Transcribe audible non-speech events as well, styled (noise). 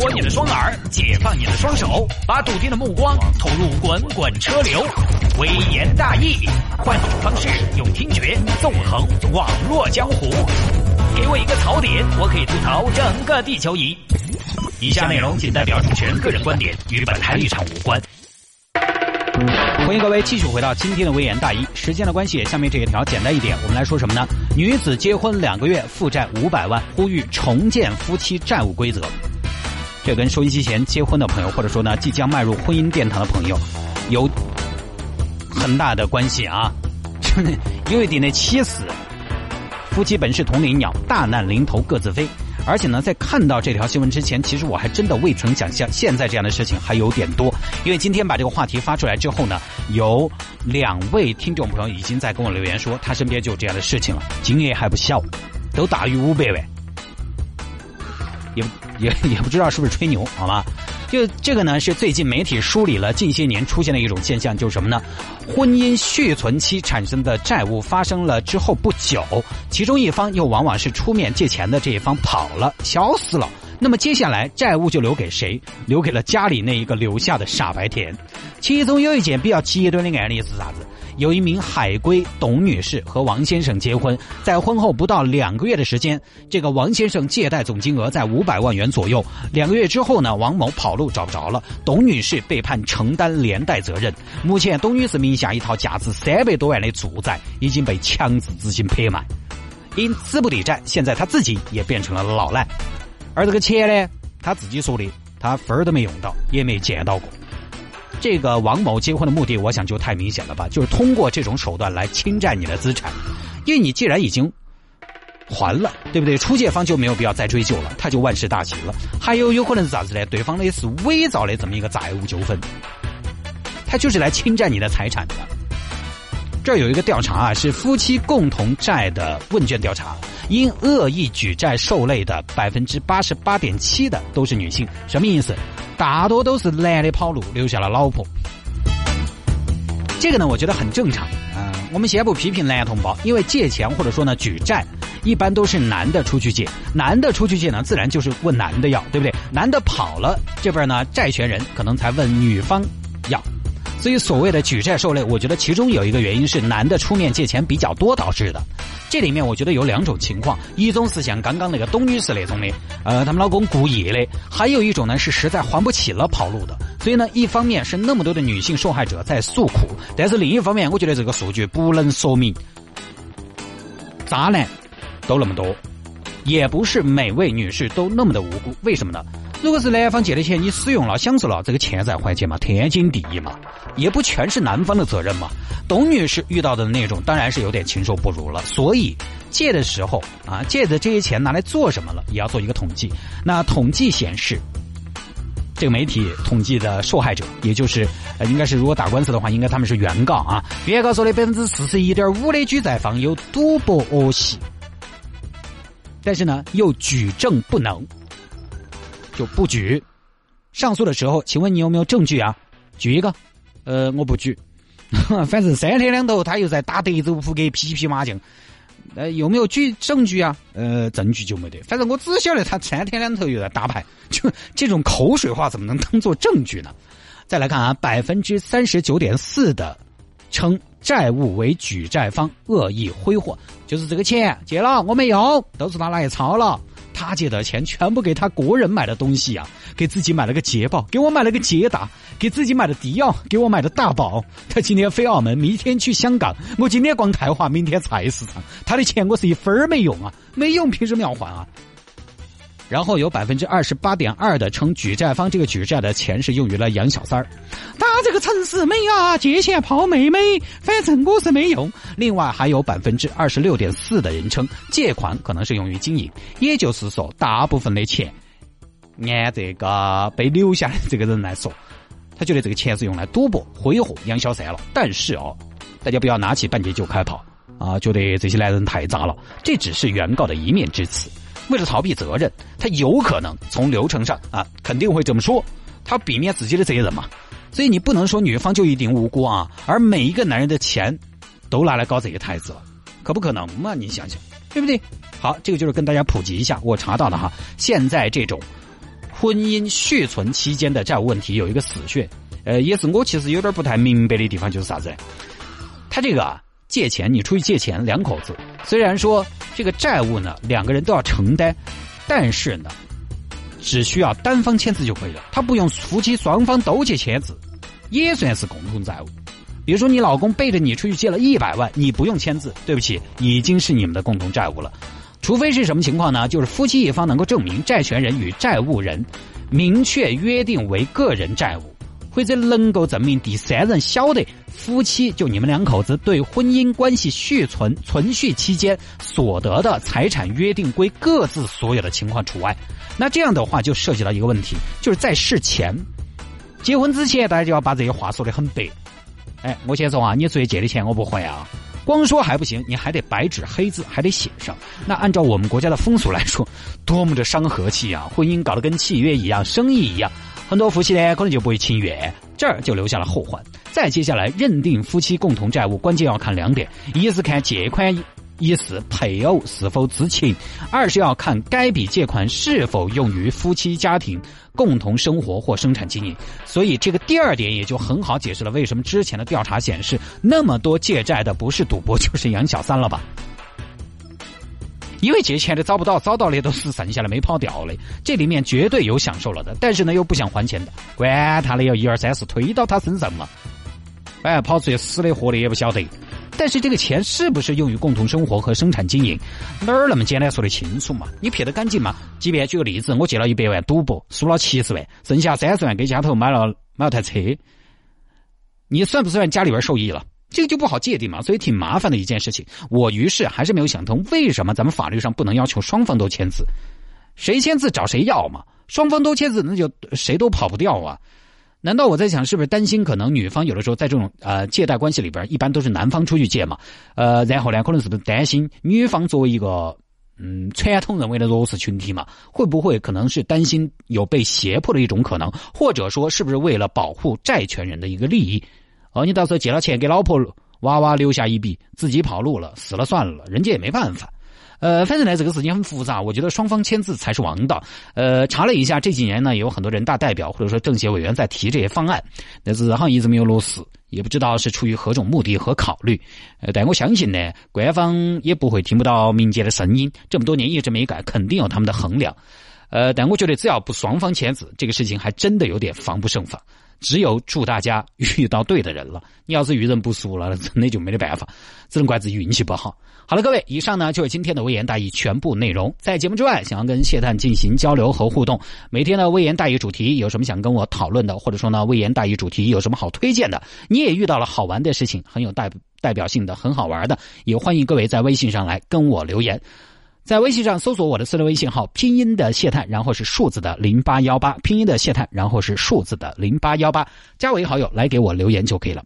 脱你的双耳，解放你的双手，把笃定的目光投入滚滚车流。微言大义，换种方式，用听觉纵横网络江湖。给我一个槽点，我可以吐槽整个地球仪。以下内容仅代表主持人个人观点，与本台立场无关。欢迎各位继续回到今天的微言大义。时间的关系，下面这一条简单一点，我们来说什么呢？女子结婚两个月负债五百万，呼吁重建夫妻债务规则。这跟收音机前结婚的朋友，或者说呢即将迈入婚姻殿堂的朋友，有很大的关系啊！有一点的气死。夫妻本是同林鸟，大难临头各自飞。而且呢，在看到这条新闻之前，其实我还真的未曾想象，现在这样的事情还有点多。因为今天把这个话题发出来之后呢，有两位听众朋友已经在跟我留言说，他身边就有这样的事情了，金额还不小，都大于五百万，也也 (laughs) 也不知道是不是吹牛，好吗？就这个呢，是最近媒体梳理了近些年出现的一种现象，就是什么呢？婚姻续存期产生的债务发生了之后不久，其中一方又往往是出面借钱的这一方跑了、消失了，那么接下来债务就留给谁？留给了家里那一个留下的傻白甜。其中有一件比较极端的案例是啥子？有一名海归董女士和王先生结婚，在婚后不到两个月的时间，这个王先生借贷总金额在五百万元左右。两个月之后呢，王某跑路找不着了，董女士被判承担连带责任。目前，董女士名下一套价值三百多万的住宅已经被强制执行拍卖，因资不抵债，现在她自己也变成了老赖。而这个钱呢，她自己说的，她分儿都没用到，也没见到过。这个王某结婚的目的，我想就太明显了吧，就是通过这种手段来侵占你的资产，因为你既然已经还了，对不对？出借方就没有必要再追究了，他就万事大吉了。还有有可能是咋子呢？对方的是伪造的这么一个债务纠纷，他就是来侵占你的财产的。这有一个调查啊，是夫妻共同债的问卷调查，因恶意举债受累的百分之八十八点七的都是女性，什么意思？大多都是男的跑路，留下了老婆。这个呢，我觉得很正常。啊，我们先不批评男同胞，因为借钱或者说呢举债，一般都是男的出去借，男的出去借呢，自然就是问男的要，对不对？男的跑了，这边呢债权人可能才问女方。所以所谓的举债受累，我觉得其中有一个原因是男的出面借钱比较多导致的。这里面我觉得有两种情况，一种是像刚刚那个董女士那种的，呃，他们老公故意的；还有一种呢是实在还不起了跑路的。所以呢，一方面是那么多的女性受害者在诉苦，但是另一方面，我觉得这个数据不能说明渣男都那么多，也不是每位女士都那么的无辜。为什么呢？如果是男方借的钱，你使用了、享受了，这个欠债还钱嘛，天经地义嘛，也不全是男方的责任嘛。董女士遇到的那种，当然是有点禽兽不如了。所以借的时候啊，借的这些钱拿来做什么了，也要做一个统计。那统计显示，这个媒体统计的受害者，也就是呃，应该是如果打官司的话，应该他们是原告啊。原告说的百分之四十一点五的举债方有赌博恶习，但是呢，又举证不能。就不举，上诉的时候，请问你有没有证据啊？举一个，呃，我不举，(laughs) 反正三天两头他又在打德州扑克、皮皮麻将，呃，有没有举证据啊？呃，证据就没得，反正我只晓得他三天两头又在打牌，就 (laughs) 这种口水话怎么能当做证据呢？再来看啊，百分之三十九点四的称债务为举债方恶意挥霍，就是这个钱借了我没用，都是他拿来抄了。他借的钱全部给他国人买的东西呀，给自己买了个捷豹，给我买了个捷达，给自己买的迪奥，给我买的大宝。他今天飞澳门，明天去香港。我今天逛泰华，明天菜市场。他的钱我是一分儿没用啊，没用凭什么要还啊？然后有百分之二十八点二的称举债方这个举债的钱是用于了养小三儿，他这个城市美啊，借钱泡妹妹，反正我是没用。另外还有百分之二十六点四的人称借款可能是用于经营，也就是说，大部分的钱，按这个被留下的这个人来说，他觉得这个钱是用来赌博、挥霍、养小三了。但是哦，大家不要拿起半截就开跑啊，觉得这些男人太渣了，这只是原告的一面之词。为了逃避责任，他有可能从流程上啊肯定会这么说，他避免自己的责任嘛。所以你不能说女方就一定无辜啊，而每一个男人的钱都拿来搞这些台子了，可不可能嘛？你想想，对不对？好，这个就是跟大家普及一下，我查到了哈，现在这种婚姻续存期间的债务问题有一个死穴，呃，也是我其实有点不太明白的地方，就是啥子？他这个啊，借钱你出去借钱，两口子虽然说这个债务呢两个人都要承担，但是呢，只需要单方签字就可以了，他不用夫妻双方都去签字，也算是共同债务。比如说你老公背着你出去借了一百万，你不用签字，对不起，已经是你们的共同债务了。除非是什么情况呢？就是夫妻一方能够证明债权人与债务人明确约定为个人债务，或者能够证明第三人晓得夫妻就你们两口子对婚姻关系续存存续期间所得的财产约定归各自所有的情况除外。那这样的话就涉及到一个问题，就是在事前结婚之前，大家就要把这些话说得很白。哎，我先说啊，你昨夜借的钱我不还啊。光说还不行，你还得白纸黑字，还得写上。那按照我们国家的风俗来说，多么的伤和气啊！婚姻搞得跟契约一样，生意一样，很多夫妻呢可能就不会签约，这儿就留下了后患。再接下来认定夫妻共同债务，关键要看两点：一是看借款。一是配偶是否知情，二是要看该笔借款是否用于夫妻家庭共同生活或生产经营。所以这个第二点也就很好解释了为什么之前的调查显示那么多借债的不是赌博就是养小三了吧？因为借钱的找不到，找到的都是剩下的没跑掉的，这里面绝对有享受了的，但是呢又不想还钱的，管他的要一二三四推到他身上嘛，哎，跑出去死的活的也不晓得。但是这个钱是不是用于共同生活和生产经营，哪儿那么简单说得清楚嘛？你撇得干净嘛？即便举个例子，我借了一百万赌博，输了七十万，剩下三十万给家头买了买了台车，你算不算家里边受益了？这个就不好界定嘛，所以挺麻烦的一件事情。我于是还是没有想通，为什么咱们法律上不能要求双方都签字？谁签字找谁要嘛？双方都签字，那就谁都跑不掉啊！难道我在想，是不是担心可能女方有的时候在这种呃借贷关系里边，一般都是男方出去借嘛？呃，然后呢，可能是不是担心女方作为一个嗯传统认为的弱势群体嘛，会不会可能是担心有被胁迫的一种可能？或者说，是不是为了保护债权人的一个利益？哦，你到时候借了钱给老婆娃娃留下一笔，自己跑路了，死了算了，人家也没办法。呃，反正呢，这个事情很复杂，我觉得双方签字才是王道。呃，查了一下，这几年呢，有很多人大代表或者说政协委员在提这些方案，但是好像一直没有落实，也不知道是出于何种目的和考虑。呃，但我相信呢，官方也不会听不到民间的声音，这么多年一直没改，肯定有他们的衡量。呃，但我觉得只要不双方签字，这个事情还真的有点防不胜防。只有祝大家遇到对的人了。你要是遇人不淑了，(laughs) 真的就没得办法，只能怪自己运气不好。好了，各位，以上呢就是今天的微言大义全部内容。在节目之外，想要跟谢探进行交流和互动，每天的微言大义主题有什么想跟我讨论的，或者说呢，微言大义主题有什么好推荐的？你也遇到了好玩的事情，很有代代表性的，很好玩的，也欢迎各位在微信上来跟我留言。在微信上搜索我的私人微信号，拼音的谢探，然后是数字的零八幺八，拼音的谢探，然后是数字的零八幺八，加为好友来给我留言就可以了。